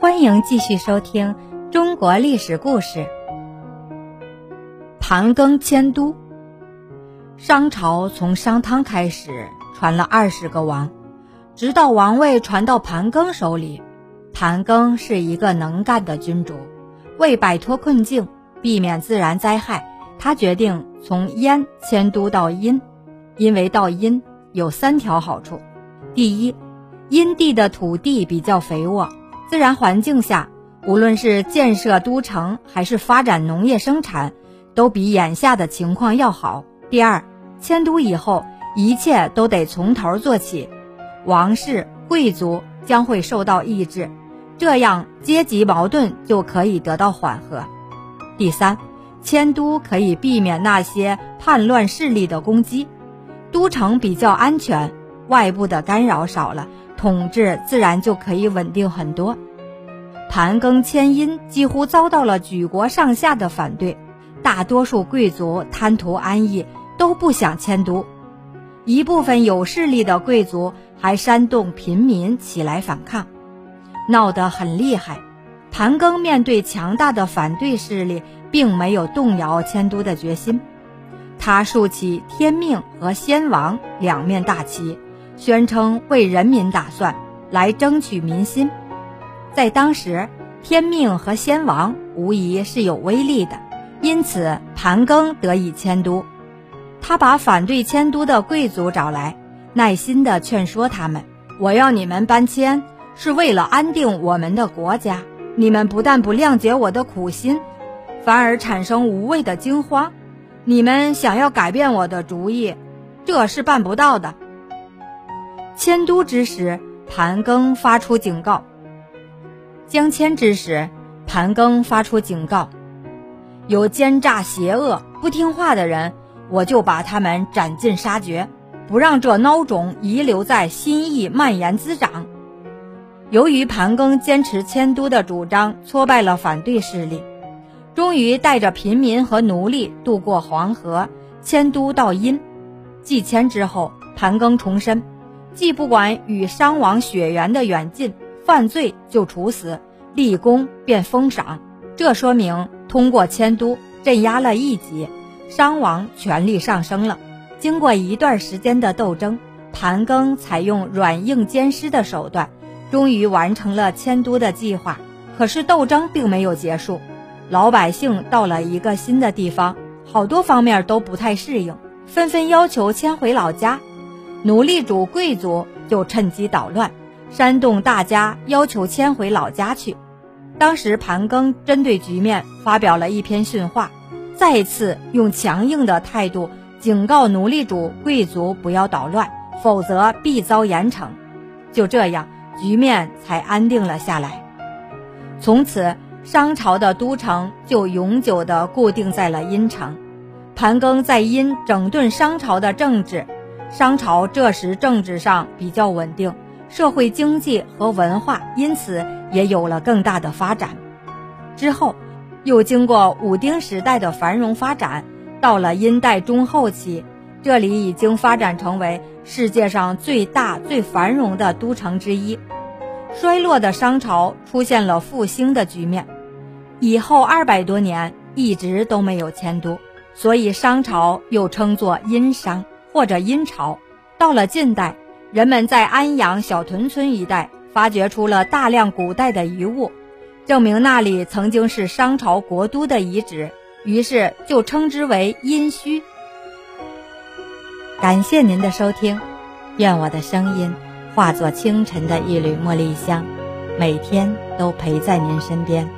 欢迎继续收听中国历史故事。盘庚迁都。商朝从商汤开始传了二十个王，直到王位传到盘庚手里。盘庚是一个能干的君主，为摆脱困境，避免自然灾害，他决定从燕迁都到殷，因为到殷有三条好处：第一，殷地的土地比较肥沃。自然环境下，无论是建设都城还是发展农业生产，都比眼下的情况要好。第二，迁都以后，一切都得从头做起，王室贵族将会受到抑制，这样阶级矛盾就可以得到缓和。第三，迁都可以避免那些叛乱势力的攻击，都城比较安全，外部的干扰少了。统治自然就可以稳定很多。盘庚迁殷几乎遭到了举国上下的反对，大多数贵族贪图安逸，都不想迁都。一部分有势力的贵族还煽动平民起来反抗，闹得很厉害。盘庚面对强大的反对势力，并没有动摇迁都的决心，他竖起天命和先王两面大旗。宣称为人民打算，来争取民心。在当时，天命和先王无疑是有威力的，因此盘庚得以迁都。他把反对迁都的贵族找来，耐心地劝说他们：“我要你们搬迁，是为了安定我们的国家。你们不但不谅解我的苦心，反而产生无谓的惊慌。你们想要改变我的主意，这是办不到的。”迁都之时，盘庚发出警告；将迁之时，盘庚发出警告：有奸诈邪恶、不听话的人，我就把他们斩尽杀绝，不让这孬种遗留在心意蔓延滋长。由于盘庚坚持迁都的主张，挫败了反对势力，终于带着平民和奴隶渡过黄河，迁都到殷。继迁之后，盘庚重申。既不管与商王血缘的远近，犯罪就处死，立功便封赏。这说明通过迁都镇压了异己，商王权力上升了。经过一段时间的斗争，盘庚采用软硬兼施的手段，终于完成了迁都的计划。可是斗争并没有结束，老百姓到了一个新的地方，好多方面都不太适应，纷纷要求迁回老家。奴隶主、贵族就趁机捣乱，煽动大家要求迁回老家去。当时盘庚针对局面发表了一篇训话，再次用强硬的态度警告奴隶主、贵族不要捣乱，否则必遭严惩。就这样，局面才安定了下来。从此，商朝的都城就永久地固定在了殷城。盘庚在殷整顿商朝的政治。商朝这时政治上比较稳定，社会经济和文化因此也有了更大的发展。之后，又经过武丁时代的繁荣发展，到了殷代中后期，这里已经发展成为世界上最大最繁荣的都城之一。衰落的商朝出现了复兴的局面，以后二百多年一直都没有迁都，所以商朝又称作殷商。或者殷朝，到了近代，人们在安阳小屯村一带发掘出了大量古代的遗物，证明那里曾经是商朝国都的遗址，于是就称之为殷墟。感谢您的收听，愿我的声音化作清晨的一缕茉莉香，每天都陪在您身边。